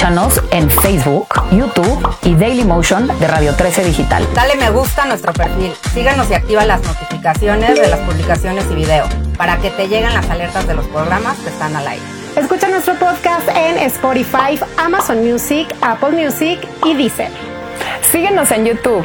Escúchanos en Facebook, YouTube y Daily Motion de Radio 13 Digital. Dale me gusta a nuestro perfil. Síganos y activa las notificaciones de las publicaciones y video para que te lleguen las alertas de los programas que están al aire. Escucha nuestro podcast en Spotify, Amazon Music, Apple Music y Deezer. Síguenos en YouTube.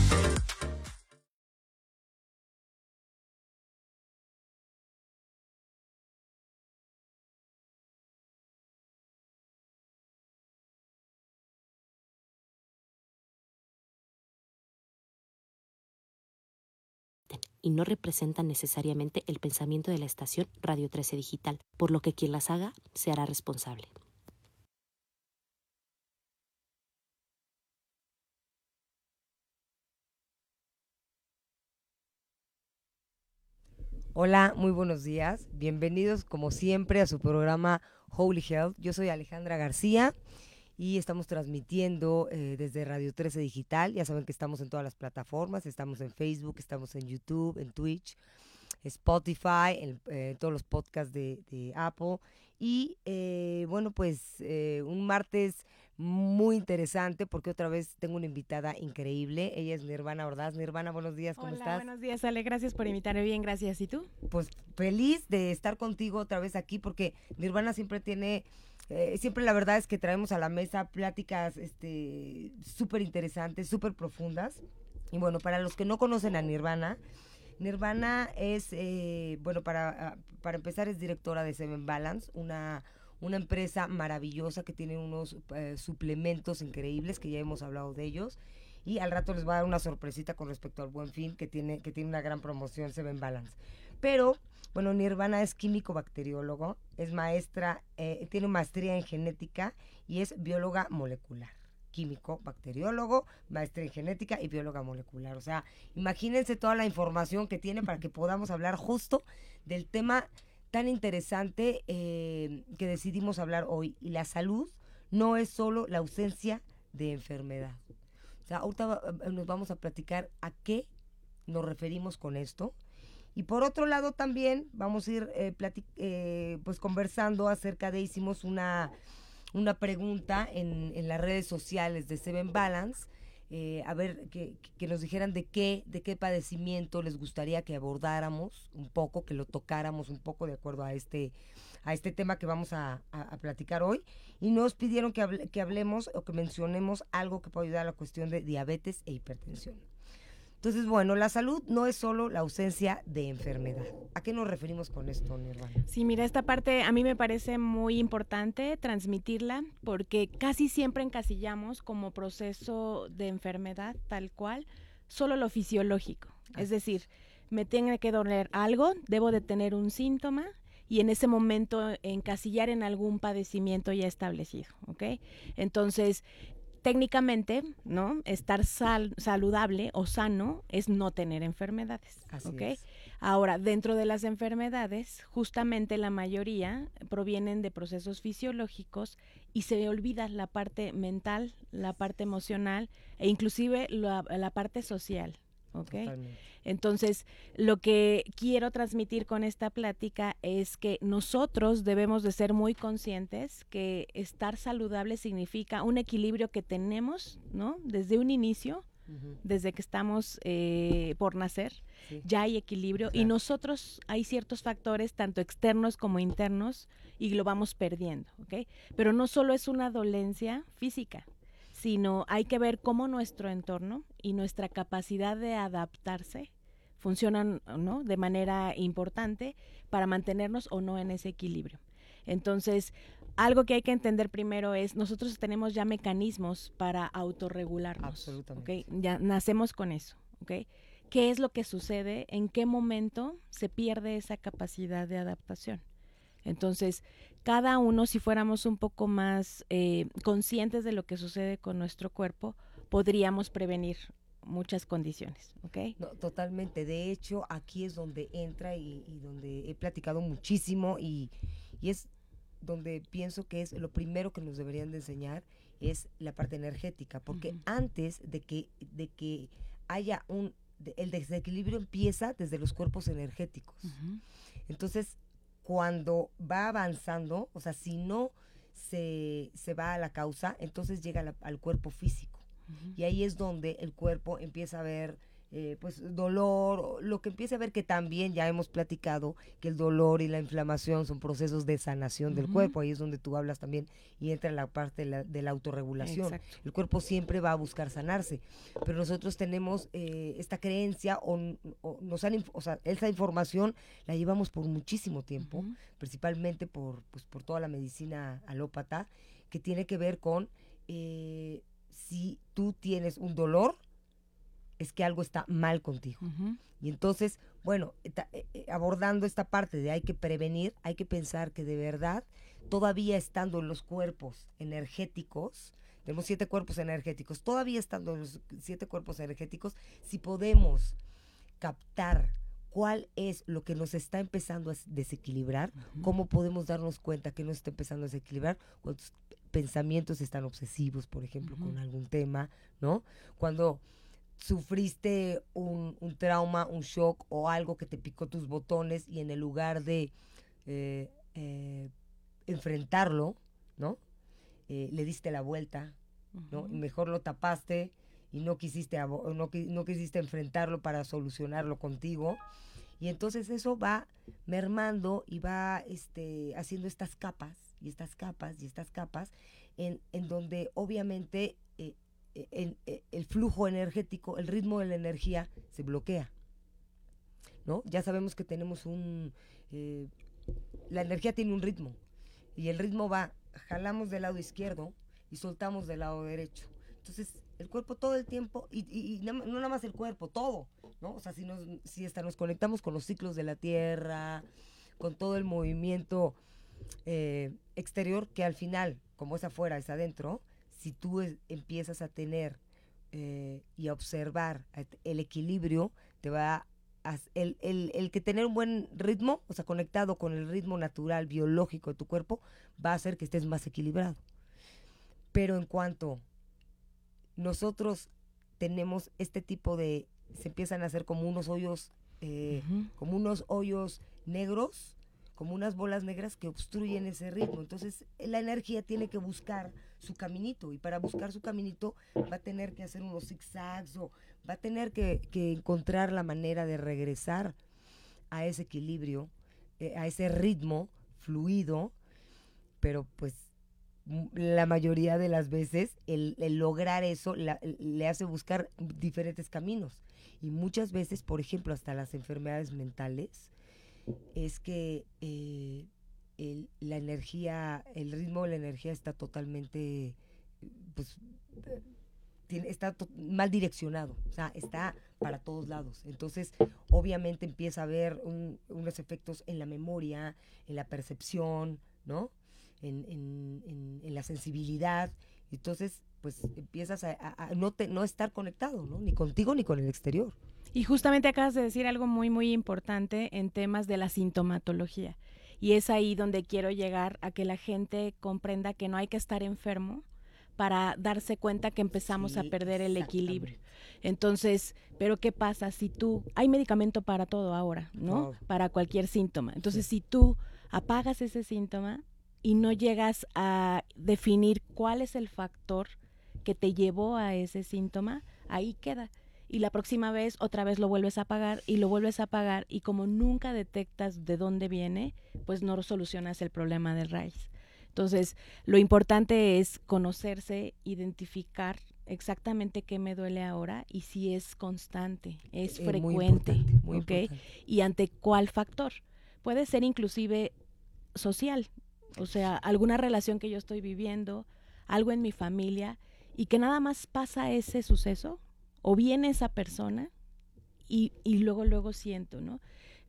Y no representan necesariamente el pensamiento de la estación Radio 13 Digital, por lo que quien las haga se hará responsable. Hola, muy buenos días. Bienvenidos como siempre a su programa Holy Health. Yo soy Alejandra García y estamos transmitiendo eh, desde Radio 13 Digital. Ya saben que estamos en todas las plataformas, estamos en Facebook, estamos en YouTube, en Twitch, Spotify, en eh, todos los podcasts de, Apple. Y eh, bueno, pues un martes muy interesante porque otra vez tengo una invitada increíble. Ella es Nirvana Ordaz. Nirvana, buenos días, ¿cómo Hola, estás? Buenos días, Ale. Gracias por invitarme. Bien, gracias. ¿Y tú? Pues feliz de estar contigo otra vez aquí porque Nirvana siempre tiene eh, siempre la verdad es que traemos a la mesa pláticas este súper interesantes, súper profundas. Y bueno, para los que no conocen a Nirvana, Nirvana es, eh, bueno, para, ah, para empezar es directora de Seven Balance, una, una empresa maravillosa que tiene unos eh, suplementos increíbles, que ya hemos hablado de ellos. Y al rato les va a dar una sorpresita con respecto al Buen Fin, que tiene, que tiene una gran promoción Seven Balance. Pero bueno, Nirvana es químico bacteriólogo, es maestra, eh, tiene maestría en genética y es bióloga molecular. Químico, bacteriólogo, maestra en genética y bióloga molecular. O sea, imagínense toda la información que tiene para que podamos hablar justo del tema tan interesante eh, que decidimos hablar hoy. Y la salud no es solo la ausencia de enfermedad. O sea, ahorita eh, nos vamos a platicar a qué nos referimos con esto y por otro lado también vamos a ir eh, eh, pues conversando acerca de, hicimos una, una pregunta en, en las redes sociales de Seven Balance, eh, a ver que, que, nos dijeran de qué, de qué padecimiento les gustaría que abordáramos un poco, que lo tocáramos un poco de acuerdo a este, a este tema que vamos a, a, platicar hoy. Y nos pidieron que, que hablemos o que mencionemos algo que pueda ayudar a la cuestión de diabetes e hipertensión. Entonces, bueno, la salud no es solo la ausencia de enfermedad. ¿A qué nos referimos con esto, Nirvana? Sí, mira, esta parte a mí me parece muy importante transmitirla porque casi siempre encasillamos como proceso de enfermedad tal cual solo lo fisiológico. Es decir, me tiene que doler algo, debo de tener un síntoma y en ese momento encasillar en algún padecimiento ya establecido, ¿ok? Entonces, técnicamente, ¿no? Estar saludable o sano es no tener enfermedades. Ahora, dentro de las enfermedades, justamente la mayoría provienen de procesos fisiológicos y se olvida la parte mental, la parte emocional e inclusive la, la parte social. Entonces, lo que quiero transmitir con esta plática es que nosotros debemos de ser muy conscientes que estar saludable significa un equilibrio que tenemos, ¿no? Desde un inicio, desde que estamos eh, por nacer, ya hay equilibrio y nosotros hay ciertos factores, tanto externos como internos, y lo vamos perdiendo, ¿ok? Pero no solo es una dolencia física, sino hay que ver cómo nuestro entorno y nuestra capacidad de adaptarse funcionan ¿no? de manera importante para mantenernos o no en ese equilibrio. Entonces, algo que hay que entender primero es, nosotros tenemos ya mecanismos para autorregularnos. Absolutamente. Ya nacemos con eso. ¿okay? ¿Qué es lo que sucede? ¿En qué momento se pierde esa capacidad de adaptación? Entonces, cada uno, si fuéramos un poco más eh, conscientes de lo que sucede con nuestro cuerpo, podríamos prevenir muchas condiciones, ¿ok? totalmente. De hecho, aquí es donde entra y, donde he platicado muchísimo y, es donde pienso que es lo primero que nos deberían de enseñar es la parte energética, porque antes de que, de que haya un, de- el desequilibrio empieza desde los cuerpos energéticos. Entonces, cuando va avanzando, o sea, si no se, se va a la causa, entonces llega la- al cuerpo físico. Y ahí es donde el cuerpo empieza a ver, eh, pues, dolor, lo que empieza a ver que también ya hemos platicado, que el dolor y la inflamación son procesos de sanación del cuerpo. Ahí es donde tú hablas también y entra la parte de la, de la autorregulación. Exacto. El cuerpo siempre va a buscar sanarse, pero nosotros tenemos eh, esta creencia o, o nos han, o sea, esa información la llevamos por muchísimo tiempo, principalmente por, pues, por toda la medicina alópata, que tiene que ver con eh, si tú tienes un dolor, es que algo está mal contigo. Y entonces, bueno, eh, eh, abordando esta parte de hay que prevenir, hay que pensar que de verdad, todavía estando en los cuerpos energéticos, tenemos siete cuerpos energéticos, todavía estando en los siete cuerpos energéticos, si podemos captar cuál es lo que nos está empezando a desequilibrar, cómo podemos darnos cuenta que nos está empezando a desequilibrar cuando pensamientos están obsesivos, por ejemplo, con algún tema, ¿no? Cuando sufriste un, un trauma, un shock o algo que te picó tus botones y en el lugar de eh, eh, enfrentarlo, ¿no? Eh, le diste la vuelta, ¿no? Y mejor lo tapaste y no quisiste, no, no quisiste enfrentarlo para solucionarlo contigo. Y entonces eso va mermando y va este, haciendo estas capas y estas capas y estas capas en, en donde obviamente el, eh, el flujo energético, el ritmo de la energía se bloquea. ¿no? Ya sabemos que tenemos un... eh, la energía tiene un ritmo y el ritmo va, jalamos del lado izquierdo y soltamos del lado derecho. Entonces, el cuerpo todo el tiempo, y, y- no nada más el cuerpo, todo, ¿no? O sea, si, nos, si hasta nos conectamos con los ciclos de la Tierra, con todo el movimiento eh, exterior, que al final, como es afuera, es adentro, si tú es- empiezas a tener eh, y a observar el equilibrio, te va a, el, el, el que tener un buen ritmo, o sea, conectado con el ritmo natural, biológico de tu cuerpo, va a hacer que estés más equilibrado. Pero en cuanto nosotros tenemos este tipo de, se empiezan a hacer como unos hoyos, eh, como unos hoyos negros, como unas bolas negras que obstruyen ese ritmo. Entonces la energía tiene que buscar su caminito y para buscar su caminito va a tener que hacer unos zigzags o va a tener que, que encontrar la manera de regresar a ese equilibrio, eh, a ese ritmo fluido, pero pues la mayoría de las veces el, lograr eso le hace buscar diferentes caminos. Y muchas veces, por ejemplo, hasta las enfermedades mentales, es que eh, el- la energía, el ritmo de la energía está totalmente, pues, tiene- está mal direccionado, o sea, está para todos lados. Entonces, obviamente empieza a haber un- unos efectos en la memoria, en la percepción, ¿no? En, la sensibilidad. Entonces, pues empiezas a no, te- no estar conectado, ¿no? Ni contigo ni con el exterior. Y justamente acabas de decir algo muy, muy importante en temas de la sintomatología. Y es ahí donde quiero llegar a que la gente comprenda que no hay que estar enfermo para darse cuenta que empezamos a perder el equilibrio. Entonces, pero ¿qué pasa si tú, hay medicamento para todo ahora, ¿no? Para cualquier síntoma. Entonces, si tú apagas ese síntoma y no llegas a definir cuál es el factor que te llevó a ese síntoma, ahí queda. Y la próxima vez otra vez lo vuelves a apagar y lo vuelves a apagar y como nunca detectas de dónde viene, pues no solucionas el problema de raíz. Entonces, lo importante es conocerse, identificar exactamente qué me duele ahora y si es constante, es Eh, muy frecuente, muy ¿ok? importante. y ante cuál factor. Puede ser inclusive social, o sea, alguna relación que yo estoy viviendo, algo en mi familia, y que nada más pasa ese suceso, o viene esa persona, y, y luego, luego siento, ¿no?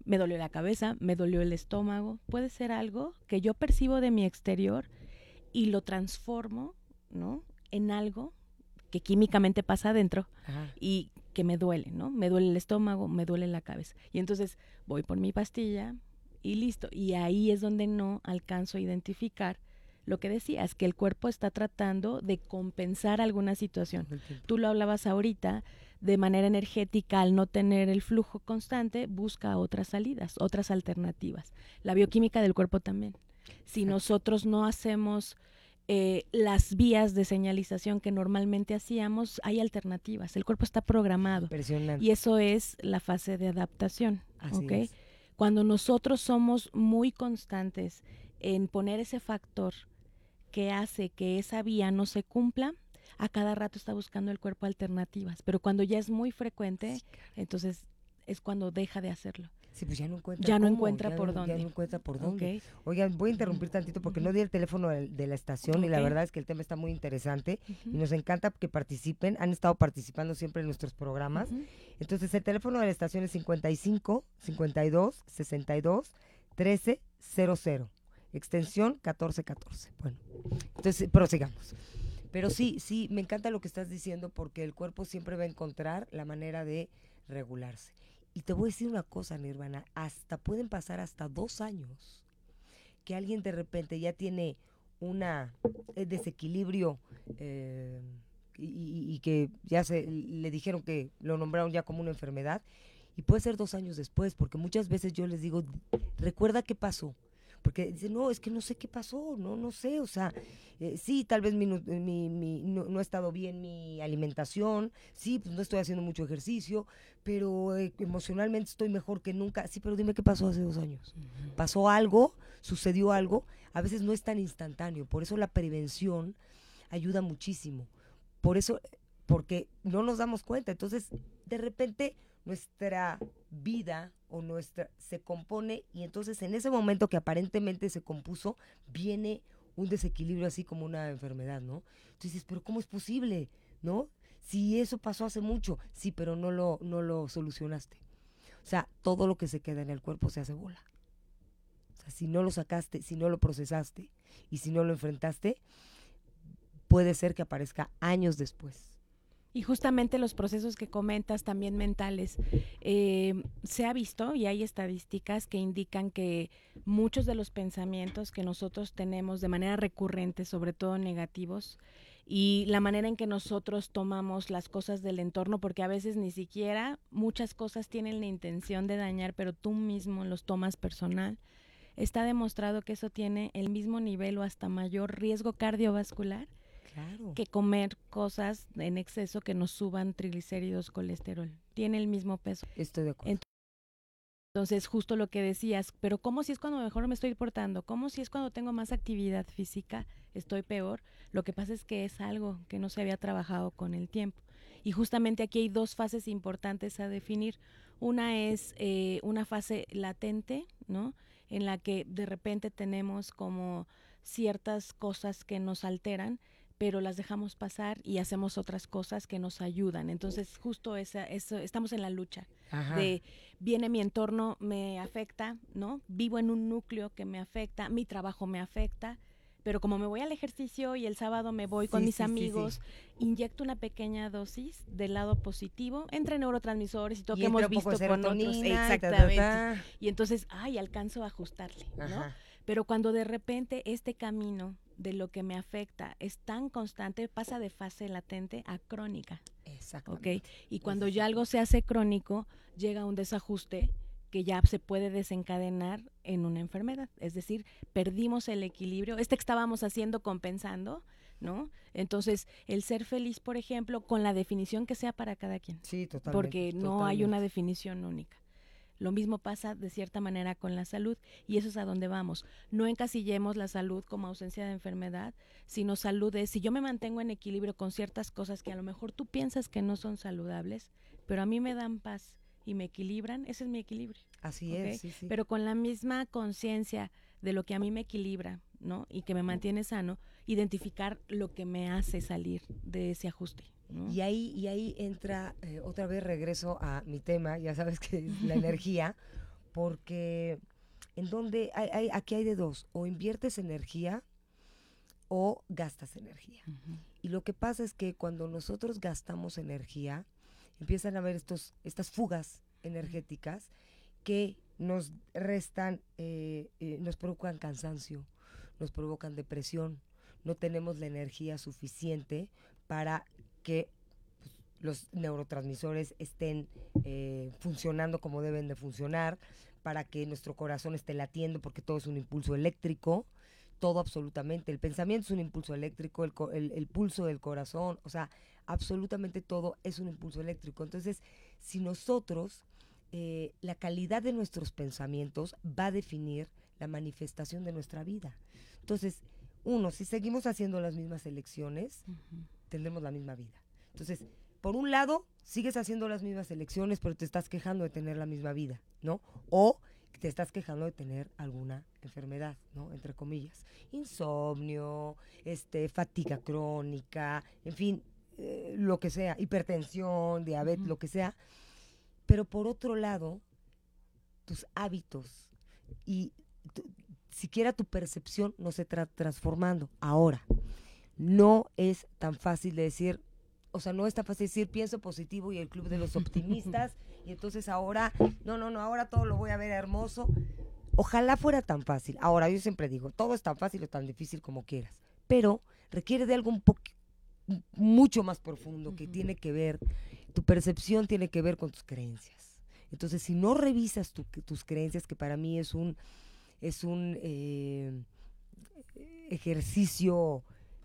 Me dolió la cabeza, me dolió el estómago, puede ser algo que yo percibo de mi exterior y lo transformo, ¿no? En algo que químicamente pasa adentro Ajá. y que me duele, ¿no? Me duele el estómago, me duele la cabeza. Y entonces voy por mi pastilla y listo. Y ahí es donde no alcanzo a identificar lo que decías, que el cuerpo está tratando de compensar alguna situación. Tú lo hablabas ahorita, de manera energética, al no tener el flujo constante, busca otras salidas, otras alternativas. La bioquímica del cuerpo también. Si nosotros no hacemos eh, las vías de señalización que normalmente hacíamos, hay alternativas. El cuerpo está programado. Impresionante. Y eso es la fase de adaptación. Así ¿ok? es. Cuando nosotros somos muy constantes en poner ese factor que hace que esa vía no se cumpla, a cada rato está buscando el cuerpo alternativas. Pero cuando ya es muy frecuente, entonces es cuando deja de hacerlo. Sí, pues ya no encuentra Ya no cómo, encuentra ya por no- Ya dónde. no encuentra por dónde. Oigan, voy a interrumpir tantito porque no di el teléfono de, la estación y la verdad es que el tema está muy interesante y nos encanta que participen. Han estado participando siempre en nuestros programas. Entonces, el teléfono de la estación es 55 52 62 13 00. Extensión 1414. Bueno, entonces prosigamos. Pero sí, sí, me encanta lo que estás diciendo porque el cuerpo siempre va a encontrar la manera de regularse. Y te voy a decir una cosa, Nirvana, hasta pueden pasar hasta dos años que alguien de repente ya tiene una eh, desequilibrio eh, y, y- y que ya se le dijeron que lo nombraron ya como una enfermedad y puede ser dos años después porque muchas veces yo les digo recuerda qué pasó porque dicen no es que no sé qué pasó no no sé o sea eh, sí tal vez mi, nu- mi- mi- no, no ha estado bien mi alimentación sí pues no estoy haciendo mucho ejercicio pero eh, emocionalmente estoy mejor que nunca. Sí pero dime qué pasó hace dos años. Pasó algo sucedió algo a veces no es tan instantáneo por eso la prevención ayuda muchísimo. Por eso porque no nos damos cuenta. Entonces de repente nuestra vida o nuestra se compone y entonces en ese momento que aparentemente se compuso viene un desequilibrio así como una enfermedad, ¿no? Entonces dices, pero ¿cómo es posible? ¿No? Si eso pasó hace mucho, sí, pero no lo, no lo solucionaste. O sea, todo lo que se queda en el cuerpo se hace bola. O sea, si no lo sacaste, si no lo procesaste y si no lo enfrentaste, puede ser que aparezca años después. Y justamente los procesos que comentas también mentales, eh, se ha visto y hay estadísticas que indican que muchos de los pensamientos que nosotros tenemos de manera recurrente, sobre todo negativos, y la manera en que nosotros tomamos las cosas del entorno, porque a veces ni siquiera muchas cosas tienen la intención de dañar, pero tú mismo los tomas personal, está demostrado que eso tiene el mismo nivel o hasta mayor riesgo cardiovascular Claro. que comer cosas en exceso que nos suban triglicéridos, colesterol. Tiene el mismo peso. Estoy de acuerdo. Entonces, justo lo que decías, pero ¿cómo si es cuando mejor me estoy portando? ¿Cómo si es cuando tengo más actividad física, estoy peor? Lo que pasa es que es algo que no se había trabajado con el tiempo. Y justamente aquí hay dos fases importantes a definir. Una es eh, una fase latente, ¿no? En la que de repente tenemos como ciertas cosas que nos alteran, pero las dejamos pasar y hacemos otras cosas que nos ayudan. Entonces, justo esa, eso, estamos en la lucha Ajá. de viene mi entorno, me afecta, ¿no? Vivo en un núcleo que me afecta, mi trabajo me afecta, pero como me voy al ejercicio y el sábado me voy con mis sí, sí, sí. amigos, inyecto una pequeña dosis del lado positivo entre neurotransmisores y todo Y que hemos visto con otros. ta, ta, Exactamente. ta. Y entonces, ay, alcanzo a ajustarle, ¿no? Pero cuando de repente este camino de lo que me afecta es tan constante, pasa de fase latente a crónica. ¿ok? Exactamente. Y cuando ya algo se hace crónico, llega un desajuste que ya se puede desencadenar en una enfermedad. Es decir, perdimos el equilibrio. Este que estábamos haciendo compensando, ¿no? Entonces, el ser feliz, por ejemplo, con la definición que sea para cada quien, Sí, totalmente. porque no hay una definición única. Lo mismo pasa de cierta manera con la salud y eso es a donde vamos. No encasillemos la salud como ausencia de enfermedad, sino salud es si yo me mantengo en equilibrio con ciertas cosas que a lo mejor tú piensas que no son saludables, pero a mí me dan paz y me equilibran, ese es mi equilibrio. Así es, sí, sí. Pero con la misma conciencia de lo que a mí me equilibra, ¿no? Y que me mantiene sano, identificar lo que me hace salir de ese ajuste. ¿No? Y ahí, y ahí entra, eh, otra vez regreso a mi tema, ya sabes que es la energía, porque en donde hay, hay- aquí hay de dos, o inviertes energía o gastas energía. Y lo que pasa es que cuando nosotros gastamos energía, empiezan a haber estos, estas fugas energéticas que nos restan, eh, eh, nos provocan cansancio, nos provocan depresión, no tenemos la energía suficiente para que pues, los neurotransmisores estén eh, funcionando como deben de funcionar, para que nuestro corazón esté latiendo, porque todo es un impulso eléctrico, todo absolutamente. El pensamiento es un impulso eléctrico, el, el- el pulso del corazón, o sea, absolutamente todo es un impulso eléctrico. Entonces, si nosotros, eh, la calidad de nuestros pensamientos va a definir la manifestación de nuestra vida. Entonces, uno, si seguimos haciendo las mismas elecciones, tendremos la misma vida. Entonces, por un lado, sigues haciendo las mismas elecciones, pero te estás quejando de tener la misma vida, ¿no? O te estás quejando de tener alguna enfermedad, ¿no? Entre comillas. Insomnio, este, fatiga crónica, en fin, eh, lo que sea, hipertensión, diabetes, lo que sea. Pero por otro lado, tus hábitos y tu- siquiera tu percepción no se está transformando. Ahora, no es tan fácil de decir, o sea, no es tan fácil decir pienso positivo y el club de los optimistas y entonces ahora, no, no, no, ahora todo lo voy a ver hermoso. Ojalá fuera tan fácil. Ahora, yo siempre digo, todo es tan fácil o tan difícil como quieras, pero requiere de algo un poco mucho más profundo que tiene que ver, tu percepción tiene que ver con tus creencias. Entonces, si no revisas tu- tus creencias, que para mí es un, es un eh, ejercicio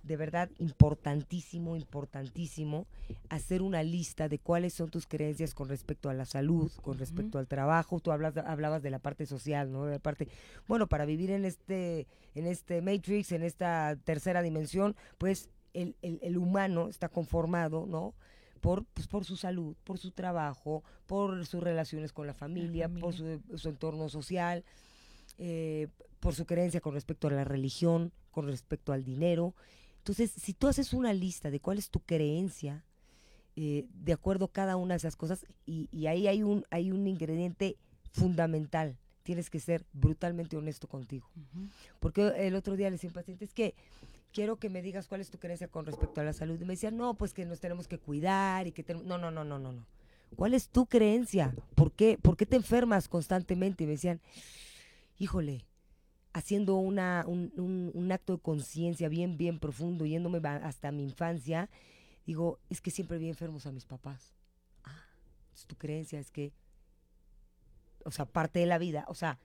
de verdad importantísimo, importantísimo, hacer una lista de cuáles son tus creencias con respecto a la salud, con respecto al trabajo. Tú hablas, hablabas de la parte social, ¿no? De la parte, bueno, para vivir en este, en este Matrix, en esta tercera dimensión, pues el, el- el humano está conformado, ¿no? Por, pues, por su salud, por su trabajo, por sus relaciones con la familia, por su, su entorno social, eh, por su creencia con respecto a la religión, con respecto al dinero. Entonces, si tú haces una lista de cuál es tu creencia, eh, de acuerdo a cada una de esas cosas, y, y ahí hay un, hay un ingrediente fundamental. Tienes que ser brutalmente honesto contigo. Porque el otro día le decía paciente, es que quiero que me digas cuál es tu creencia con respecto a la salud. Y me decían, no, pues que nos tenemos que cuidar y que tenemos... No, no, no, no, no, no. ¿Cuál es tu creencia? ¿Por qué, ¿Por qué te enfermas constantemente? Y me decían, híjole, haciendo una, un, un- un acto de conciencia bien, bien profundo, yéndome hasta mi infancia, digo, es que siempre vi enfermos a mis papás. Ah, entonces tu creencia es que, o sea, parte de la vida, o sea,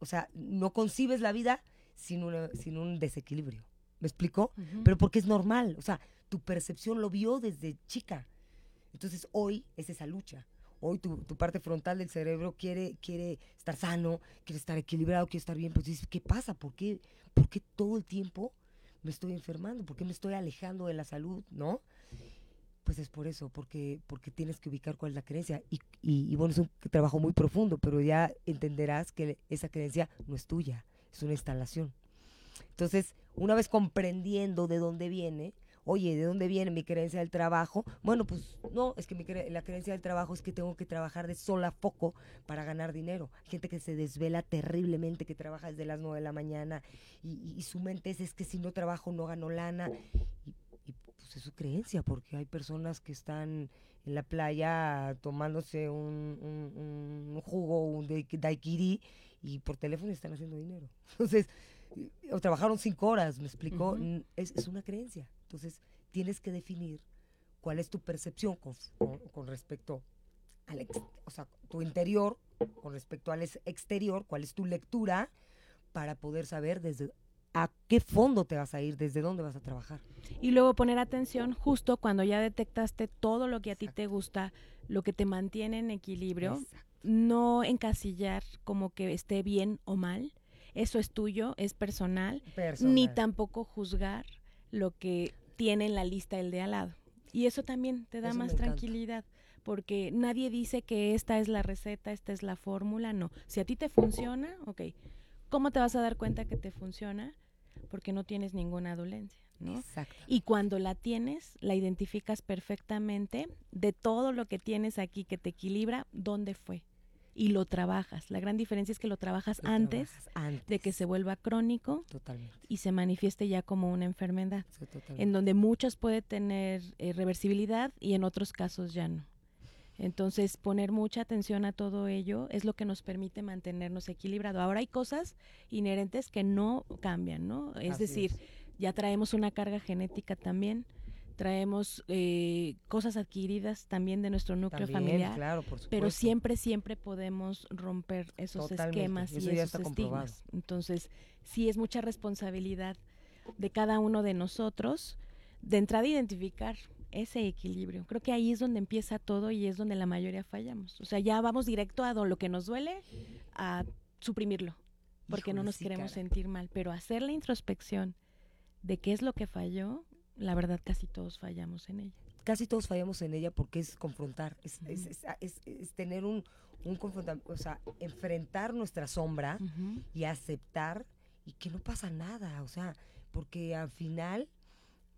o sea, no concibes la vida sin, una- sin un desequilibrio. ¿Me explicó? Pero porque es normal, o sea, tu percepción lo vio desde chica. Entonces hoy es esa lucha. Hoy tu, tu parte frontal del cerebro quiere, quiere estar sano, quiere estar equilibrado, quiere estar bien. Pues dices, ¿qué pasa? ¿Por qué, ¿Por qué todo el tiempo me estoy enfermando? ¿Por qué me estoy alejando de la salud? ¿No? Pues es por eso, porque, porque tienes que ubicar cuál es la creencia. Y, y, y bueno, es un trabajo muy profundo, pero ya entenderás que esa creencia no es tuya, es una instalación. Entonces, una vez comprendiendo de dónde viene, oye, ¿de dónde viene mi creencia del trabajo? Bueno, pues no, es que mi cre- la creencia del trabajo es que tengo que trabajar de sol a foco para ganar dinero. Hay gente que se desvela terriblemente, que trabaja desde las 9 de la mañana y, y- y su mente es, es que si no trabajo no gano lana. Y, y, pues es su creencia, porque hay personas que están en la playa tomándose un, un- un jugo, un dai- daiquiri, y por teléfono están haciendo dinero. Entonces, o trabajaron cinco horas, ¿me explicó? Es, es una creencia. Entonces, tienes que definir cuál es tu percepción con, con- con respecto al ex- o sea, tu interior, con respecto al ex- exterior, cuál es tu lectura para poder saber desde a qué fondo te vas a ir, desde dónde vas a trabajar. Y luego poner atención justo cuando ya detectaste todo lo que a ti te gusta, lo que te mantiene en equilibrio, no encasillar como que esté bien o mal. Eso es tuyo, es personal, Personal. ni tampoco juzgar lo que tiene en la lista el de al lado. Y eso también te da Eso más tranquilidad, porque nadie dice que esta es la receta, esta es la fórmula, no. Si a ti te funciona, ok. ¿Cómo te vas a dar cuenta que te funciona? Porque no tienes ninguna dolencia, ¿no? Exacto. Y cuando la tienes, la identificas perfectamente de todo lo que tienes aquí que te equilibra, dónde fue. Y lo trabajas. La gran diferencia es que lo trabajas Lo antes, trabajas antes. de que se vuelva crónico Totalmente. y se manifieste ya como una enfermedad, Sí, en donde muchas puede tener eh, reversibilidad y en otros casos ya no. Entonces, poner mucha atención a todo ello es lo que nos permite mantenernos equilibrados. Ahora hay cosas inherentes que no cambian, ¿no? Es Así decir, es. ya traemos una carga genética también, traemos eh, cosas adquiridas también de nuestro núcleo También, familiar, claro, por pero siempre, siempre podemos romper esos Totalmente, esquemas eso y esos comprobado. estigmas. Entonces, sí es mucha responsabilidad de cada uno de nosotros de entrada identificar ese equilibrio. Creo que ahí es donde empieza todo y es donde la mayoría fallamos. O sea, ya vamos directo a lo que nos duele, a suprimirlo, porque no nos sí, queremos sentir mal. Pero hacer la introspección de qué es lo que falló, la verdad casi todos fallamos en ella. Casi todos fallamos en ella porque es confrontar, es, es- Ujú. es- es- es tener un, un confrontamiento, o sea, enfrentar nuestra sombra y aceptar y que no pasa nada, o sea, porque al final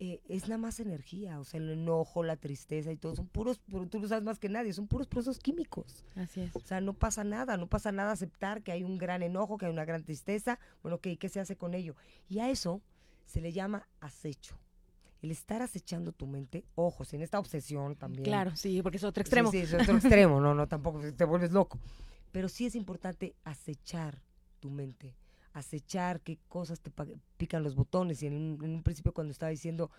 eh, es nada más energía, o sea, el enojo, la tristeza y todo, son puros, pero tú lo sabes más que nadie, son puros procesos químicos. Así es. O sea, no pasa nada, no pasa nada aceptar que hay un gran enojo, que hay una gran tristeza. Bueno, ok, ¿qué se hace con ello? Y a eso se le llama acecho. El estar acechando tu mente, ojos, en esta obsesión también. Claro, sí, porque es otro extremo. Sí, es otro extremo, no, no, tampoco te vuelves loco. Pero sí es importante acechar tu mente, acechar qué cosas te pican los botones. Y en un, en un principio cuando estaba diciendo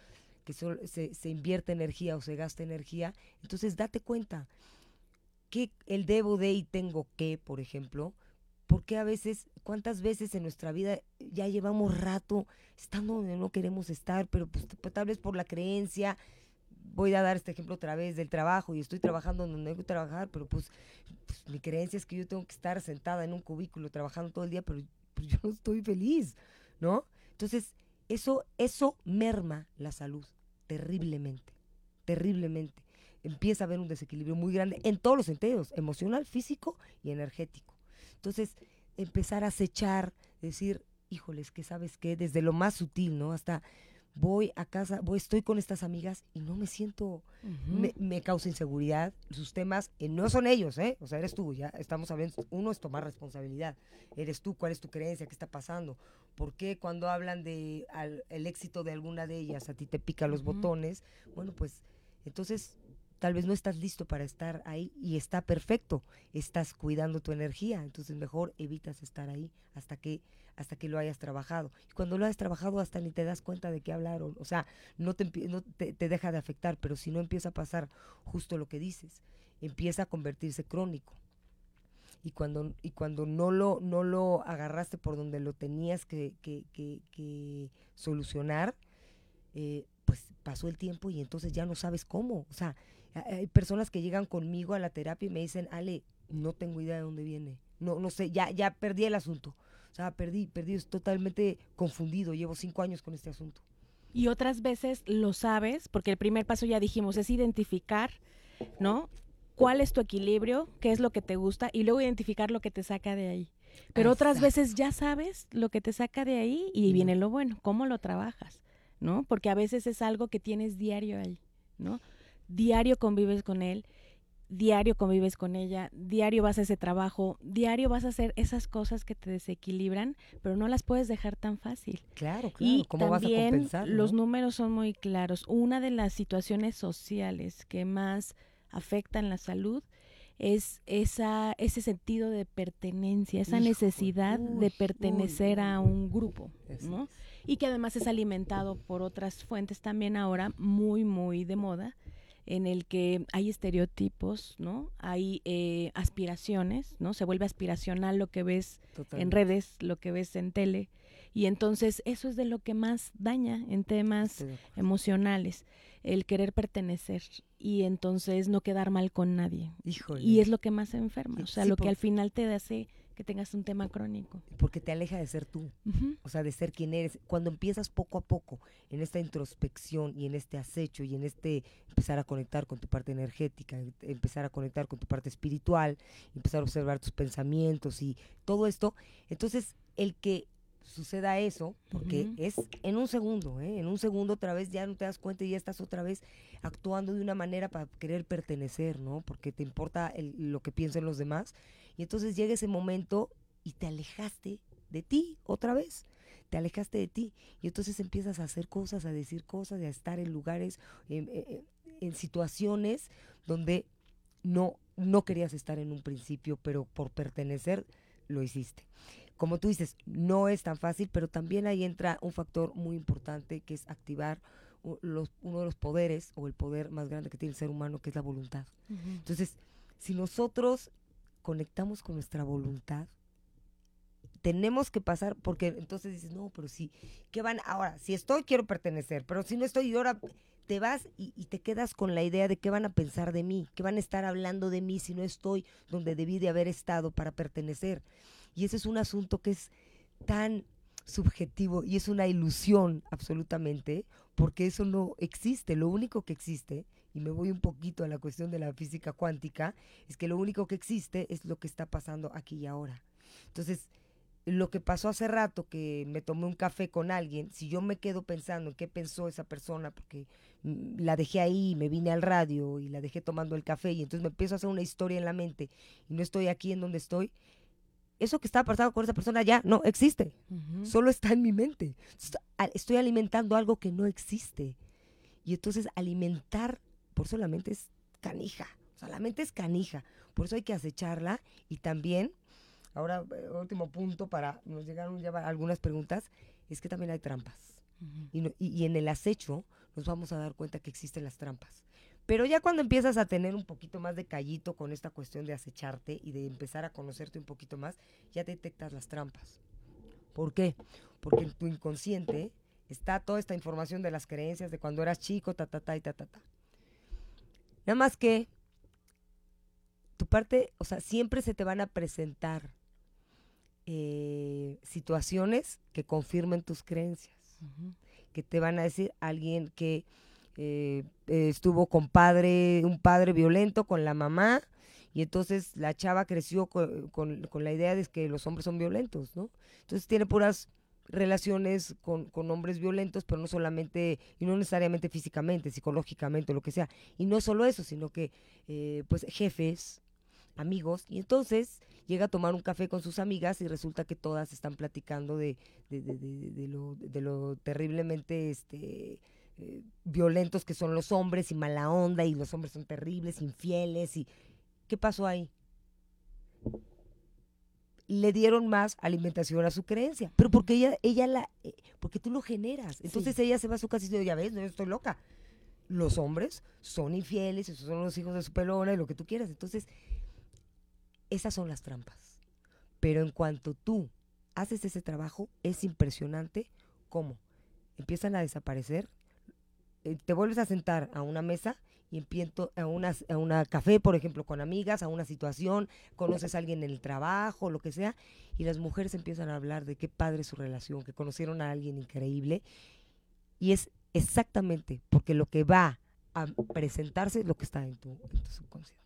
que sol- se, se invierte energía o se gasta energía, entonces date cuenta que el debo de y tengo que, por ejemplo, porque a veces, cuántas veces en nuestra vida ya llevamos rato estando donde no queremos estar, pero pues, t- tal vez por la creencia, voy a dar este ejemplo otra vez del trabajo y estoy trabajando donde hay que trabajar, pero pues, pues, mi creencia es que yo tengo que estar sentada en un cubículo trabajando todo el día, pero pues, yo no estoy feliz, ¿no? Entonces, eso, eso merma la salud terriblemente, terriblemente. Empieza a haber un desequilibrio muy grande en todos los sentidos, emocional, físico y energético. Entonces, empezar a acechar, decir, híjoles, que sabes qué, desde lo más sutil, ¿no? Hasta voy a casa, voy, estoy con estas amigas y no me siento, me, me causa inseguridad. Sus temas eh, no son ellos, ¿eh? O sea, eres tú, ya estamos hablando. Uno es tomar responsabilidad. Eres tú, ¿cuál es tu creencia? ¿Qué está pasando? ¿Por qué cuando hablan de al- el éxito de alguna de ellas a ti te pica los botones? Bueno, pues entonces tal vez no estás listo para estar ahí y está perfecto. Estás cuidando tu energía, entonces mejor evitas estar ahí hasta que hasta que lo hayas trabajado. Y cuando lo hayas trabajado hasta ni te das cuenta de qué hablar, o, sea, no, te, no te, te deja de afectar, pero si no empieza a pasar justo lo que dices, empieza a convertirse crónico. Y cuando, y cuando no, lo, no lo agarraste por donde lo tenías que, que, que- solucionar, eh, pues pasó el tiempo y entonces ya no sabes cómo. O sea, hay personas que llegan conmigo a la terapia y me dicen, Ale, no tengo idea de dónde viene. No, no sé, ya, ya perdí el asunto. O sea, perdí, perdí, es totalmente confundido. Llevo cinco años con este asunto. Y otras veces lo sabes, porque el primer paso ya dijimos es identificar, ¿no? ¿Cuál es tu equilibrio? ¿Qué es lo que te gusta? Y luego identificar lo que te saca de ahí. Pero otras veces ya sabes lo que te saca de ahí y viene lo bueno, cómo lo trabajas, ¿no? Porque a veces es algo que tienes diario ahí, ¿no? Diario convives con él, diario convives con ella, diario vas a ese trabajo, diario vas a hacer esas cosas que te desequilibran, pero no las puedes dejar tan fácil. Claro, claro. Y ¿Cómo vas a también compensar? los no? números son muy claros. Una de las situaciones sociales que más afectan la salud es esa, ese sentido de pertenencia, esa necesidad uy, de pertenecer uy, a un grupo, ¿no? Y que además es alimentado por otras fuentes también ahora muy, muy de moda, en el que hay estereotipos, ¿no? Hay eh, aspiraciones, ¿no? Se vuelve aspiracional lo que ves en redes, lo que ves en tele. Y entonces eso es de lo que más daña en temas emocionales, el querer pertenecer y entonces no quedar mal con nadie. Híjole. Y es lo que más enferma, o sea, sí, lo que al final te hace que tengas un tema crónico. Porque te aleja de ser tú. O sea, de ser quien eres. Cuando empiezas poco a poco en esta introspección y en este acecho y en este empezar a conectar con tu parte energética, em- empezar a conectar con tu parte espiritual, empezar a observar tus pensamientos y todo esto, entonces el que suceda eso, porque es en un segundo, ¿eh? en un segundo otra vez ya no te das cuenta y ya estás otra vez actuando de una manera para querer pertenecer, ¿no? Porque te importa el- lo que piensen los demás. Y entonces llega ese momento y te alejaste de ti otra vez. Te alejaste de ti. Y entonces empiezas a hacer cosas, a decir cosas, a estar en lugares, en, en- en situaciones donde no, no querías estar en un principio, pero por pertenecer lo hiciste. Como tú dices, no es tan fácil, pero también ahí entra un factor muy importante que es activar los- uno de los poderes o el poder más grande que tiene el ser humano, que es la voluntad. Entonces, si nosotros conectamos con nuestra voluntad, tenemos que pasar, porque entonces dices, no, pero sí, ¿qué van? Ahora, si estoy, quiero pertenecer, pero si no estoy, y ahora te vas y, y te quedas con la idea de qué van a pensar de mí, qué van a estar hablando de mí si no estoy donde debí de haber estado para pertenecer. Y ese es un asunto que es tan subjetivo y es una ilusión absolutamente, porque eso no existe. Lo único que existe, y me voy un poquito a la cuestión de la física cuántica, es que lo único que existe es lo que está pasando aquí y ahora. Entonces, lo que pasó hace rato, que me tomé un café con alguien, si yo me quedo pensando en qué pensó esa persona, porque mm, la dejé ahí, me vine al radio y la dejé tomando el café, y entonces me empiezo a hacer una historia en la mente y no estoy aquí en donde estoy, eso que está pasando con esa persona ya no existe, solo está en mi mente. Estoy alimentando algo que no existe. Y entonces alimentar, por eso la mente es canija, o sea, la mente es canija, por eso hay que acecharla y también Ahora, eh, último punto para, nos llegaron ya algunas preguntas, es que también hay trampas. y, no- y- y en el acecho nos vamos a dar cuenta que existen las trampas. Pero ya cuando empiezas a tener un poquito más de callito con esta cuestión de acecharte y de empezar a conocerte un poquito más, ya detectas las trampas. ¿Por qué? Porque en tu inconsciente está toda esta información de las creencias de cuando eras chico, ta, ta, ta, y ta, ta, ta. Nada más que tu parte, o sea, siempre se te van a presentar eh, situaciones que confirmen tus creencias, que te van a decir alguien que eh, eh, estuvo con padre, un padre violento con la mamá, y entonces la chava creció co- con, con la idea de que los hombres son violentos, ¿no? Entonces tiene puras relaciones con, con hombres violentos, pero no solamente, y no necesariamente físicamente, psicológicamente, lo que sea. Y no solo eso, sino que, eh, pues, jefes, amigos, y entonces llega a tomar un café con sus amigas y resulta que todas están platicando de, de, de- de- lo, de lo terriblemente este, eh, violentos que son los hombres y mala onda, y los hombres son terribles, infieles, y ¿qué pasó ahí? Le dieron más alimentación a su creencia, pero porque ella, ella la, eh, porque tú lo generas. Entonces ella se va a su casa y dice, ya ves, no, estoy loca. Los hombres son infieles, esos son los hijos de su pelona y lo que tú quieras. Entonces, esas son las trampas. Pero en cuanto tú haces ese trabajo, es impresionante cómo empiezan a desaparecer. eh, te vuelves a sentar a una mesa y empiezo a una, a una café, por ejemplo, con amigas, a una situación, conoces a alguien en el trabajo, lo que sea, y las mujeres empiezan a hablar de qué padre su relación, que conocieron a alguien increíble, y es exactamente porque lo que va a presentarse es lo que está en tu, en tu subconsciente.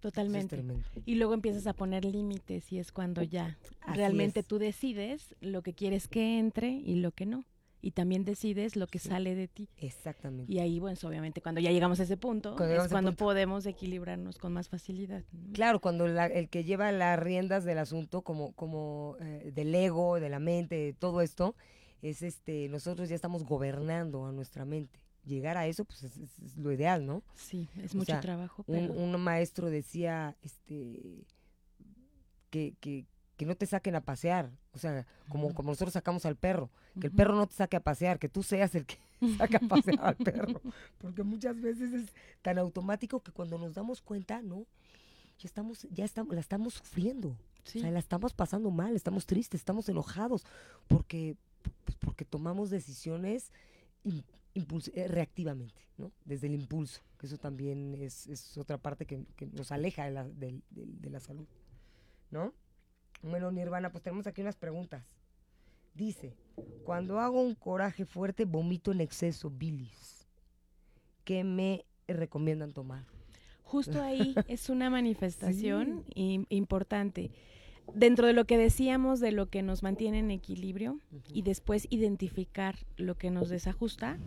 Totalmente. Y luego empiezas a poner límites y es cuando ya Así realmente es. tú decides lo que quieres que entre y lo que no. Y también decides lo que sale de ti. Exactamente. Y ahí, bueno, obviamente, cuando ya llegamos a ese punto, Cuando es cuando punto. podemos equilibrarnos con más facilidad. ¿no? Claro, cuando la- el que lleva las riendas del asunto, como, como eh, del ego, de la mente, de todo esto, es este, nosotros ya estamos gobernando a nuestra mente. Llegar a eso, pues es, es- es lo ideal, ¿no? Sí, es O mucho sea, trabajo, Un, un maestro decía, este, que, que, que no te saquen a pasear, o sea, como, como nosotros sacamos al perro, que el perro no te saque a pasear, que tú seas el que saca a pasear al perro, porque muchas veces es tan automático que cuando nos damos cuenta, ¿no? Ya estamos, ya estamos, la estamos sufriendo, sí, o sea, la estamos pasando mal, estamos tristes, estamos enojados, porque, pues, porque tomamos decisiones im- impuls- eh, reactivamente, ¿no? Desde el impulso, que eso también es, es otra parte que, que nos aleja de la, del- del- de la salud, ¿no? Bueno, Nirvana, pues tenemos aquí unas preguntas. Dice, cuando hago un coraje fuerte, vomito en exceso, bilis. ¿Qué me recomiendan tomar? justo ahí es una manifestación im- importante. Dentro de lo que decíamos de lo que nos mantiene en equilibrio y después identificar lo que nos desajusta,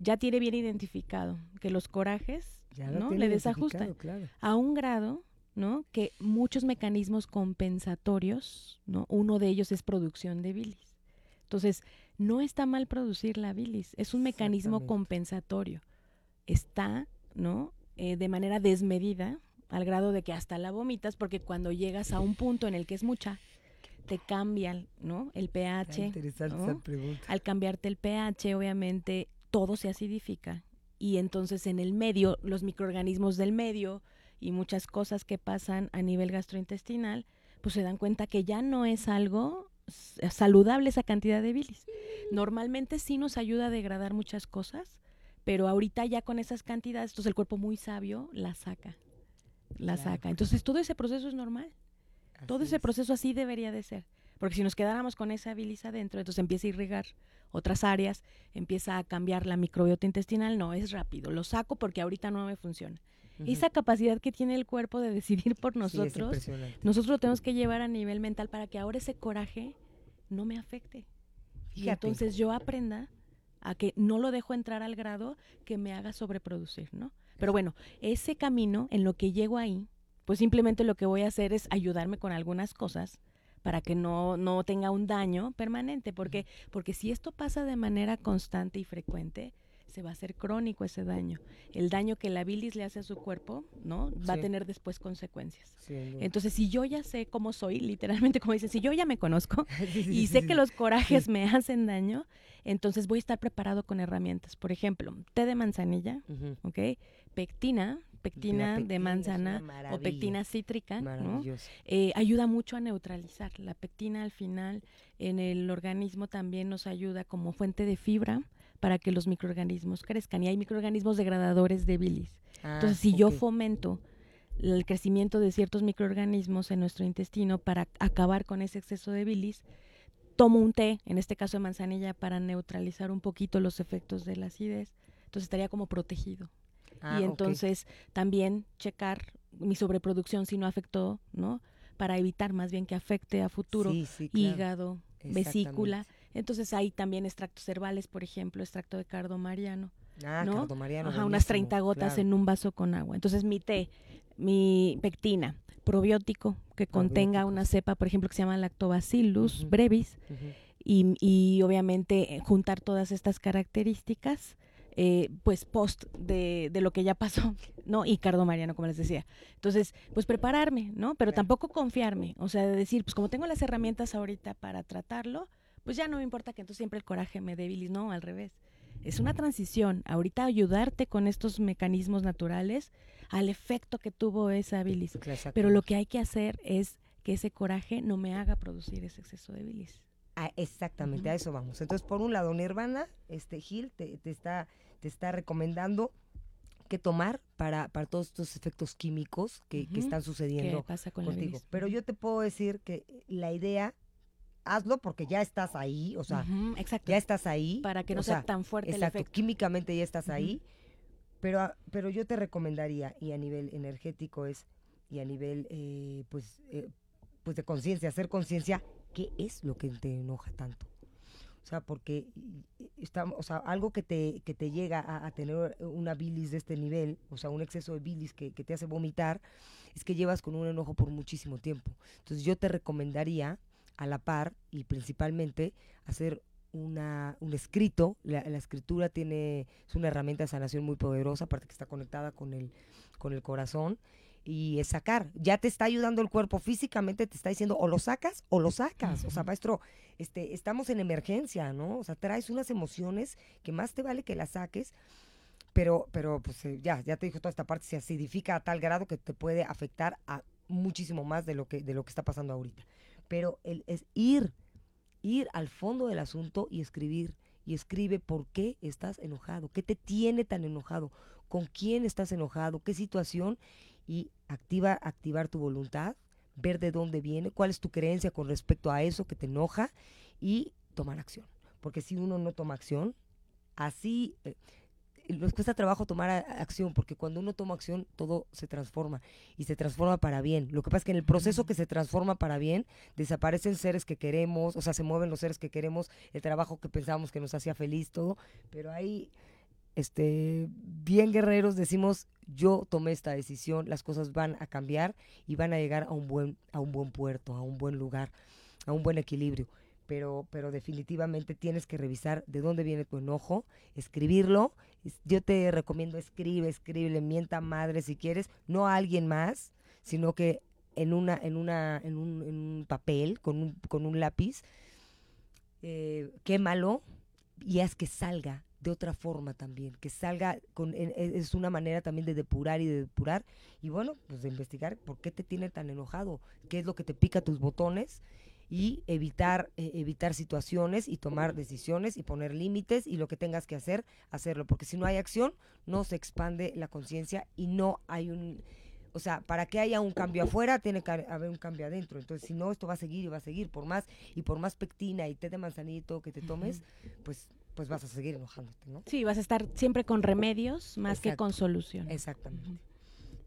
ya tiene bien identificado que los corajes Ya ¿no? le desajustan claro. a un grado, ¿no? Que muchos mecanismos compensatorios, ¿no? Uno de ellos es producción de bilis. Entonces, no está mal producir la bilis, es un mecanismo compensatorio. Está, ¿no? eh, de manera desmedida, al grado de que hasta la vomitas, porque cuando llegas a un punto en el que es mucha, te cambian, ¿no? El pH. interesante ¿no? esa pregunta. Al cambiarte el pH, obviamente, todo se acidifica. Y entonces en el medio, los microorganismos del medio y muchas cosas que pasan a nivel gastrointestinal, pues se dan cuenta que ya no es algo s- saludable esa cantidad de bilis. Normalmente sí nos ayuda a degradar muchas cosas, pero ahorita ya con esas cantidades, entonces el cuerpo muy sabio la saca, la Claro. saca. Entonces todo ese proceso es normal. Todo ese es. proceso así debería de ser. Porque si nos quedáramos con esa bilis adentro, entonces empieza a irrigar otras áreas, empieza a cambiar la microbiota intestinal. No, es rápido. Lo saco porque ahorita no me funciona. Esa capacidad que tiene el cuerpo de decidir por nosotros, nosotros lo tenemos que llevar a nivel mental para que ahora ese coraje no me afecte. Y entonces yo aprenda a que no lo dejo entrar al grado que me haga sobreproducir, ¿no? Pero bueno, ese camino, en lo que llego ahí, pues simplemente lo que voy a hacer es ayudarme con algunas cosas para que no, no tenga un daño permanente, porque, porque si esto pasa de manera constante y frecuente, se va a hacer crónico ese daño. El daño que la bilis le hace a su cuerpo, ¿no? Va Sí. a tener después consecuencias. Entonces, si yo ya sé cómo soy, literalmente como dicen, si yo ya me conozco Sí, y sé que los corajes me hacen daño, entonces voy a estar preparado con herramientas. Por ejemplo, té de manzanilla. ¿ok? Pectina, pectina, de manzana o pectina cítrica, ¿no? Eh, ayuda mucho a neutralizar. La pectina al final en el organismo también nos ayuda como fuente de fibra para que los microorganismos crezcan. Y hay microorganismos degradadores de bilis. Entonces, Ah, si yo fomento el crecimiento de ciertos microorganismos en nuestro intestino para acabar con ese exceso de bilis, tomo un té, en este caso de manzanilla, para neutralizar un poquito los efectos de la acidez. Entonces estaría como protegido. Ah, y entonces también checar mi sobreproducción si no afectó, ¿no? Para evitar más bien que afecte a futuro Sí, sí, claro. hígado, vesícula. Entonces hay también extractos herbales, por ejemplo, extracto de cardo mariano. Ah, ¿no? cardomariano, Ajá, unas buenísimo, 30 gotas claro. en un vaso con agua. Entonces mi té, mi pectina, probiótico que contenga una cepa, por ejemplo, que se llama Lactobacillus brevis y, y obviamente eh, juntar todas estas características eh, pues post de, de lo que ya pasó, ¿no? Y cardo mariano, como les decía. Entonces, pues prepararme, ¿no? Pero Claro. tampoco confiarme, o sea, de decir, pues como tengo las herramientas ahorita para tratarlo, pues ya no me importa que entonces siempre el coraje me dé bilis, no, al revés. Es una transición, ahorita ayudarte con estos mecanismos naturales al efecto que tuvo esa bilis. Pero lo que hay que hacer es que ese coraje no me haga producir ese exceso de bilis. Ah, exactamente, a eso vamos. Entonces, por un lado, Nirvana, este Gil te, te está, te está recomendando qué tomar para, para todos estos efectos químicos que, que están ¿Qué sucediendo pasa con la contigo. Pero yo te puedo decir que la idea, hazlo porque ya estás ahí, o sea, exacto. ya estás ahí. para que no sea, sea, tan fuerte Exacto, el efecto. químicamente ya estás ahí, pero, a- pero yo te recomendaría, y a nivel energético es, y a nivel, eh, pues, eh, pues de conciencia, hacer conciencia, ¿qué es lo que te enoja tanto? O sea, porque y estamos, o sea, algo que te, que te llega a, a tener una bilis de este nivel, o sea, un exceso de bilis que, que te hace vomitar, es que llevas con un enojo por muchísimo tiempo. Entonces yo te recomendaría, a la par y principalmente, hacer una, un escrito. La, la escritura tiene, es una herramienta de sanación muy poderosa, aparte que está conectada con el, con el corazón. Y es sacar, ya te está ayudando el cuerpo físicamente, te está diciendo o lo sacas o lo sacas. O sea, maestro, este, estamos en emergencia, ¿no? O sea, traes unas emociones que más te vale que las saques, pero, pero pues eh, ya, ya te dijo toda esta parte, se acidifica a tal grado que te puede afectar a muchísimo más de lo que, de lo que está pasando ahorita. Pero el, es ir, ir al fondo del asunto y escribir. Y escribe por qué estás enojado, qué te tiene tan enojado, con quién estás enojado, qué situación, y activa, activar tu voluntad, ver de dónde viene, cuál es tu creencia con respecto a eso que te enoja y tomar acción. Porque si uno no toma acción, así eh, nos cuesta trabajo tomar a- acción, porque cuando uno toma acción, todo se transforma y se transforma para bien. Lo que pasa es que en el proceso que se transforma para bien, desaparecen seres que queremos, o sea, se mueven los seres que queremos, el trabajo que pensábamos que nos hacía feliz, todo, pero ahí, este, bien guerreros, decimos, yo tomé esta decisión, las cosas van a cambiar y van a llegar a un buen, a un buen puerto, a un buen lugar, a un buen equilibrio. Pero, pero definitivamente tienes que revisar de dónde viene tu enojo, escribirlo. Es- Yo te recomiendo escribe, escribe, mienta madre si quieres, no a alguien más, sino que en una, en una, en un, en un papel, con un, con un lápiz, eh, quémalo y haz que salga de otra forma también, que salga con, en- es una manera también de depurar y de depurar y bueno, pues de investigar por qué te tiene tan enojado, qué es lo que te pica tus botones y evitar eh, evitar situaciones y tomar decisiones y poner límites y lo que tengas que hacer, hacerlo, porque si no hay acción, no se expande la conciencia y no hay un o sea, para que haya un cambio afuera, tiene que haber un cambio adentro. Entonces, si no, esto va a seguir y va a seguir. Por más, y por más pectina y té de manzanito que te tomes, pues, pues vas a seguir enojándote, ¿no? Sí, vas a estar siempre con remedios más que con soluciones. Exactamente.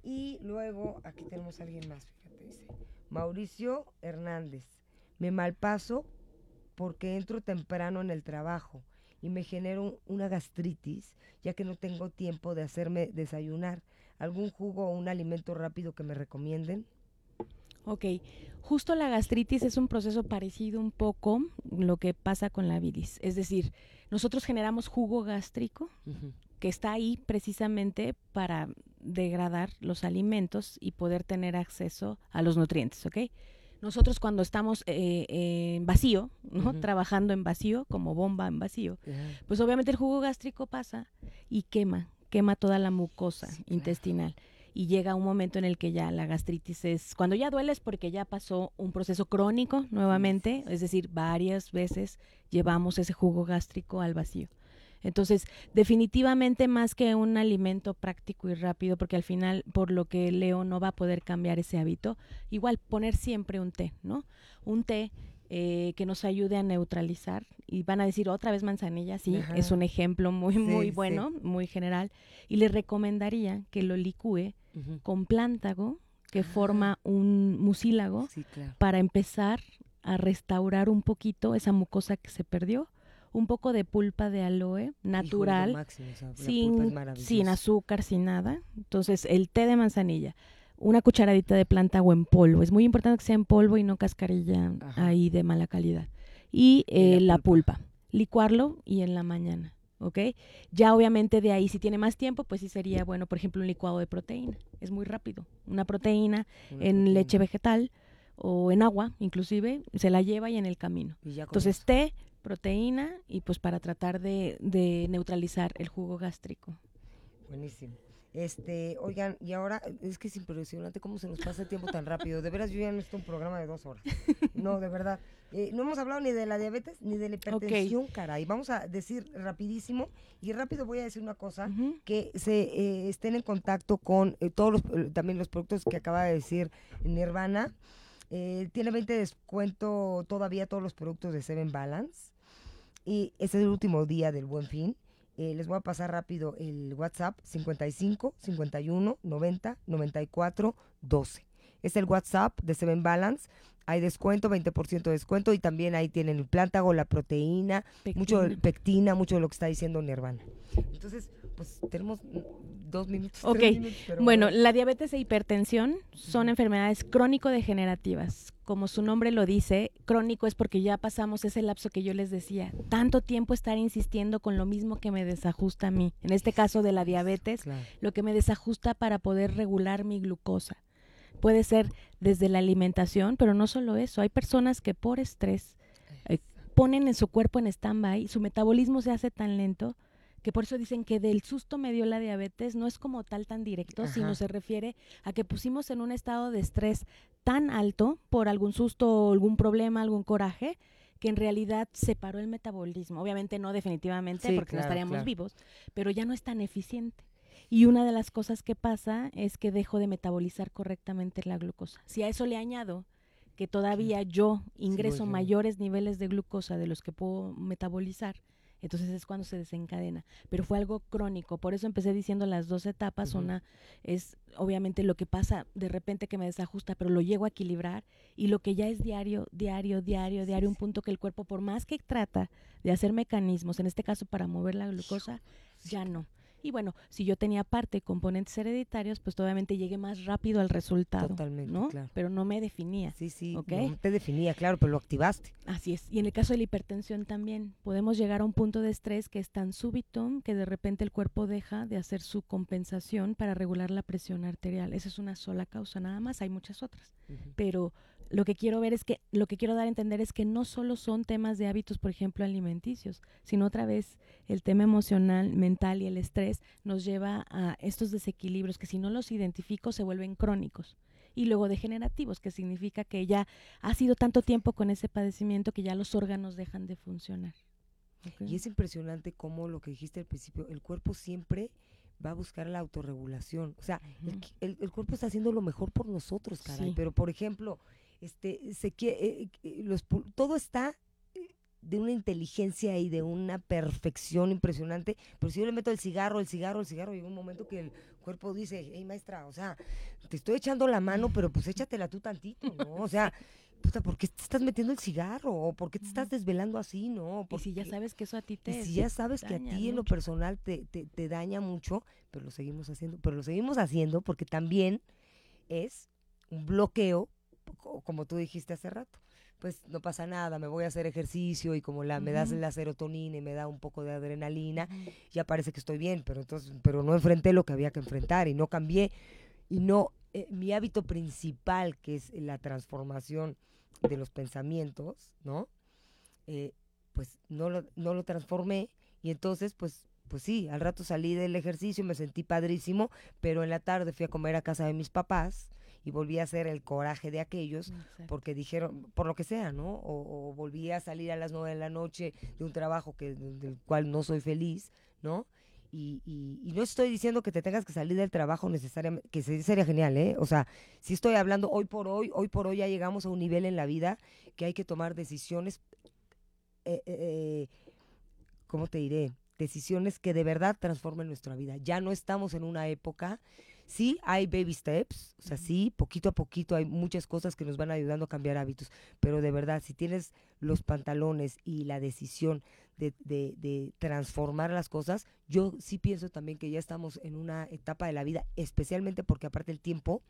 Y luego, aquí tenemos a alguien más, fíjate, dice. Mauricio Hernández. Me malpaso porque entro temprano en el trabajo y me genero una gastritis, ya que no tengo tiempo de hacerme desayunar. ¿Algún jugo o un alimento rápido que me recomienden? Ok, justo la gastritis es un proceso parecido un poco lo que pasa con la bilis. Es decir, nosotros generamos jugo gástrico que está ahí precisamente para degradar los alimentos y poder tener acceso a los nutrientes, ¿ok? Nosotros cuando estamos eh, en vacío, ¿no? Trabajando en vacío, como bomba en vacío, pues obviamente el jugo gástrico pasa y quema, quema toda la mucosa Sí, claro. intestinal. Y llega un momento en el que ya la gastritis es, cuando ya duele es porque ya pasó un proceso crónico nuevamente, es decir, varias veces llevamos ese jugo gástrico al vacío. Entonces, definitivamente más que un alimento práctico y rápido, porque al final, por lo que leo, no va a poder cambiar ese hábito, igual poner siempre un té, ¿no? Un té eh, que nos ayude a neutralizar. Y van a decir otra vez manzanilla, sí, Ajá. es un ejemplo muy, Sí, muy sí. bueno, muy general. Y le recomendaría que lo licúe con plántago, que forma un mucílago, Sí, claro. para empezar a restaurar un poquito esa mucosa que se perdió. Un poco de pulpa de aloe natural, máximo, o sea, sin, sin azúcar, sin nada. Entonces, el té de manzanilla, una cucharadita de plántago en polvo. Es muy importante que sea en polvo y no cascarilla Ajá. ahí de mala calidad. Y, Y la eh, la, pulpa. Licuarlo y en la mañana. ¿Ok? Ya obviamente de ahí, si tiene más tiempo, pues sí sería bueno, por ejemplo, un licuado de proteína. Es muy rápido. Una proteína Una en proteína. leche vegetal o en agua, inclusive, se la lleva y en el camino. Entonces, eso. té, proteína y pues para tratar de, de neutralizar el jugo gástrico. Buenísimo. Este, oigan, y ahora es que es impresionante cómo se nos pasa el tiempo tan rápido. De veras, yo ya necesito un programa de dos horas. No, de verdad. Eh, no hemos hablado ni de la diabetes ni de la hipertensión, caray. Vamos a decir rapidísimo y rápido voy a decir una cosa. Que se eh, estén en contacto con eh, todos los, eh, también los productos que acaba de decir Nirvana. Eh, tiene 20 de descuento todavía todos los productos de Seven Balance. Y este es el último día del Buen Fin. Eh, les voy a pasar rápido el WhatsApp 55 51 90 94 12. Es el WhatsApp de Seven Balance. Hay descuento, 20% de descuento y también ahí tienen el plántago, la proteína, mucho Pectina. pectina, mucho de lo que está diciendo Nirvana. Entonces, pues tenemos dos minutos. Ok, tres minutos, pero Bueno, la diabetes e hipertensión son enfermedades crónico-degenerativas. Como su nombre lo dice, crónico es porque ya pasamos ese lapso que yo les decía. Tanto tiempo estar insistiendo con lo mismo que me desajusta a mí. En este caso de la diabetes, claro. lo que me desajusta para poder regular mi glucosa. Puede ser desde la alimentación, pero no solo eso. Hay personas que por estrés eh, ponen en su cuerpo en stand-by, su metabolismo se hace tan lento que por eso dicen que del susto me dio la diabetes, no es como tal tan directo, Ajá. sino se refiere a que pusimos en un estado de estrés tan alto por algún susto, algún problema, algún coraje, que en realidad se paró el metabolismo. Obviamente no definitivamente, Sí, porque claro, no estaríamos claro. vivos, pero ya no es tan eficiente. Y una de las cosas que pasa es que dejo de metabolizar correctamente la glucosa. Si a eso le añado que todavía yo ingreso yo. mayores niveles de glucosa de los que puedo metabolizar, entonces es cuando se desencadena. Pero fue algo crónico, por eso empecé diciendo las dos etapas. Una es obviamente lo que pasa de repente que me desajusta, pero lo llego a equilibrar. Y lo que ya es diario, diario, diario, diario, un punto que el cuerpo, por más que trata de hacer mecanismos, en este caso para mover la glucosa, ya no. Y bueno, si yo tenía parte componentes hereditarios, pues obviamente llegué más rápido al resultado. Totalmente, ¿no? claro. Pero no me definía. Sí, sí, ¿Ok? no te definía, claro, pero lo activaste. Así es. Y en el caso de la hipertensión también, podemos llegar a un punto de estrés que es tan súbito que de repente el cuerpo deja de hacer su compensación para regular la presión arterial. Esa es una sola causa, nada más, hay muchas otras. Pero lo que quiero ver es que, lo que quiero dar a entender es que no solo son temas de hábitos, por ejemplo, alimenticios, sino otra vez el tema emocional, mental y el estrés nos lleva a estos desequilibrios que si no los identifico se vuelven crónicos y luego degenerativos, que significa que ya ha sido tanto tiempo con ese padecimiento que ya los órganos dejan de funcionar. Y es impresionante cómo lo que dijiste al principio, el cuerpo siempre va a buscar la autorregulación. O sea, el cuerpo está haciendo lo mejor por nosotros, caray. Sí. Pero, por ejemplo, este, se eh, eh, los, todo está eh, de una inteligencia y de una perfección impresionante. Pero si yo le meto el cigarro, el cigarro, el cigarro, llega un momento que el cuerpo dice, hey maestra, o sea, te estoy echando la mano, pero pues échatela tú tantito, ¿no? O sea, puta, ¿por qué te estás metiendo el cigarro? ¿O por qué te estás desvelando así, no? Y ¿Por si ya sabes que eso a ti Y te si ya sabes que a ti en lo personal te, te, te daña mucho, pero lo seguimos haciendo, pero lo seguimos haciendo porque también es un bloqueo, como tú dijiste hace rato. Pues no pasa nada, me voy a hacer ejercicio y como la, me das la serotonina y me da un poco de adrenalina, ya parece que estoy bien, pero entonces, pero no enfrenté lo que había que enfrentar y no cambié y no, eh, mi hábito principal, que es la transformación de los pensamientos, ¿no? Eh, pues no lo, no lo transformé y entonces, pues, pues sí, al rato salí del ejercicio, me sentí padrísimo, pero en la tarde fui a comer a casa de mis papás y volví a hacer el coraje de aquellos Exacto. porque dijeron, por lo que sea, ¿no? O, o volví a salir a las nueve de la noche de un trabajo que, del cual no soy feliz, ¿no? Y, y- y no estoy diciendo que te tengas que salir del trabajo necesariamente, que se- sería genial, ¿eh? O sea, sí estoy hablando hoy por hoy, hoy por hoy ya llegamos a un nivel en la vida que hay que tomar decisiones, eh, eh, eh, ¿cómo te diré? Decisiones que de verdad transformen nuestra vida. Ya no estamos en una época, sí hay baby steps, o sea, sí, poquito a poquito hay muchas cosas que nos van ayudando a cambiar hábitos, pero de verdad, si tienes los pantalones y la decisión de, de- de transformar las cosas, yo sí pienso también que ya estamos en una etapa de la vida, especialmente porque aparte el tiempo,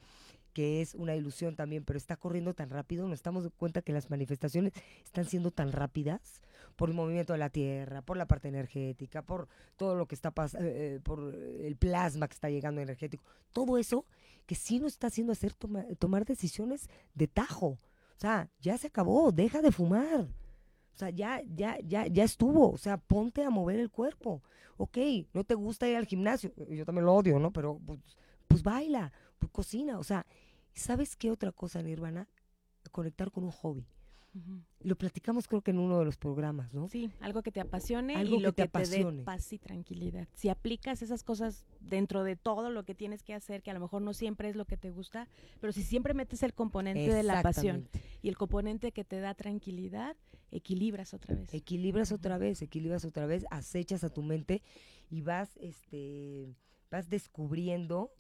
que es una ilusión también, pero está corriendo tan rápido, nos damos cuenta que las manifestaciones están siendo tan rápidas por el movimiento de la Tierra, por la parte energética, por todo lo que está pasando, por el plasma que está llegando energético, todo eso que sí nos está haciendo hacer toma- tomar decisiones de tajo. O sea, ya se acabó, deja de fumar. O sea, ya, ya, ya, ya estuvo. O sea, ponte a mover el cuerpo. Ok, no te gusta ir al gimnasio. Yo también lo odio, ¿no? Pero pues, pues baila, pues cocina. O sea, ¿sabes qué otra cosa, Nirvana? Conectar con un hobby. Lo platicamos creo que en uno de los programas, ¿no? Sí, algo que te apasione Algo y lo que que, te te, apasione. dé paz y tranquilidad. Si aplicas esas cosas dentro de todo lo que tienes que hacer, que a lo mejor no siempre es lo que te gusta, pero si siempre metes el componente de la pasión y el componente que te da tranquilidad, equilibras otra vez. Equilibras otra vez, equilibras otra vez, acechas a tu mente y vas, este, vas descubriendo.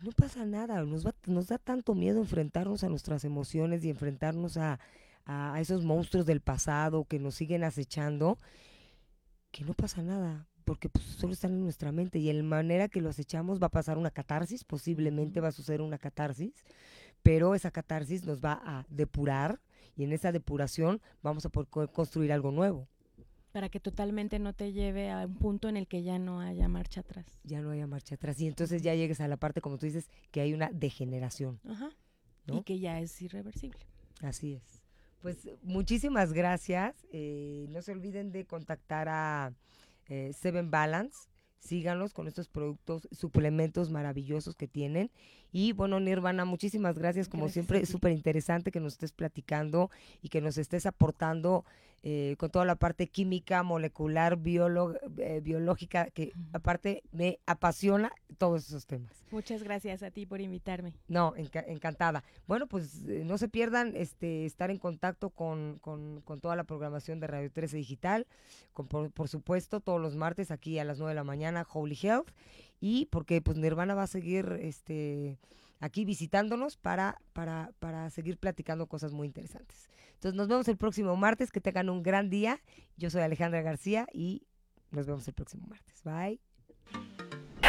No pasa nada, nos, va- nos da tanto miedo enfrentarnos a nuestras emociones y enfrentarnos a, a esos monstruos del pasado que nos siguen acechando, que no pasa nada, porque pues, solo están en nuestra mente y en la manera que lo acechamos va a pasar una catarsis, posiblemente va a suceder una catarsis, pero esa catarsis nos va a depurar y en esa depuración vamos a poder co- construir algo nuevo. Para que totalmente no te lleve a un punto en el que ya no haya marcha atrás. Ya no haya marcha atrás y entonces ya llegues a la parte, como tú dices, que hay una degeneración. Ajá. ¿No? Y que ya es irreversible. Así es. Pues muchísimas gracias. eh, no se olviden de contactar a eh, Seven Balance. Síganlos con estos productos, suplementos maravillosos que tienen. Y bueno, Nirvana, muchísimas gracias. Como Gracias siempre, súper interesante que nos estés platicando y que nos estés aportando eh, con toda la parte química, molecular, biolo- eh, biológica, que aparte me apasiona todos esos temas. Muchas gracias a ti por invitarme. No, enca- encantada. Bueno, pues eh, no se pierdan este estar en contacto con, con- con toda la programación de Radio 13 Digital, con, por, por supuesto todos los martes aquí a las 9 de la mañana, Holy Health, y porque pues Nirvana va a seguir este aquí visitándonos para, para, para seguir platicando cosas muy interesantes. Entonces nos vemos el próximo martes, que tengan un gran día. Yo soy Alejandra García y nos vemos el próximo martes. Bye.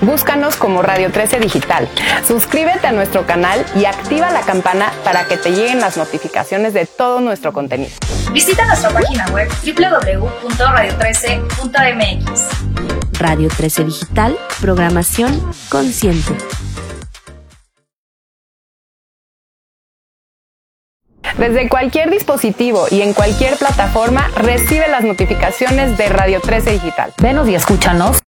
Búscanos como Radio 13 Digital. Suscríbete a nuestro canal y activa la campana para que te lleguen las notificaciones de todo nuestro contenido. Visita nuestra página web www.radio13.mx. Radio 13 Digital, programación consciente. Desde cualquier dispositivo y en cualquier plataforma recibe las notificaciones de Radio 13 Digital. Venos y escúchanos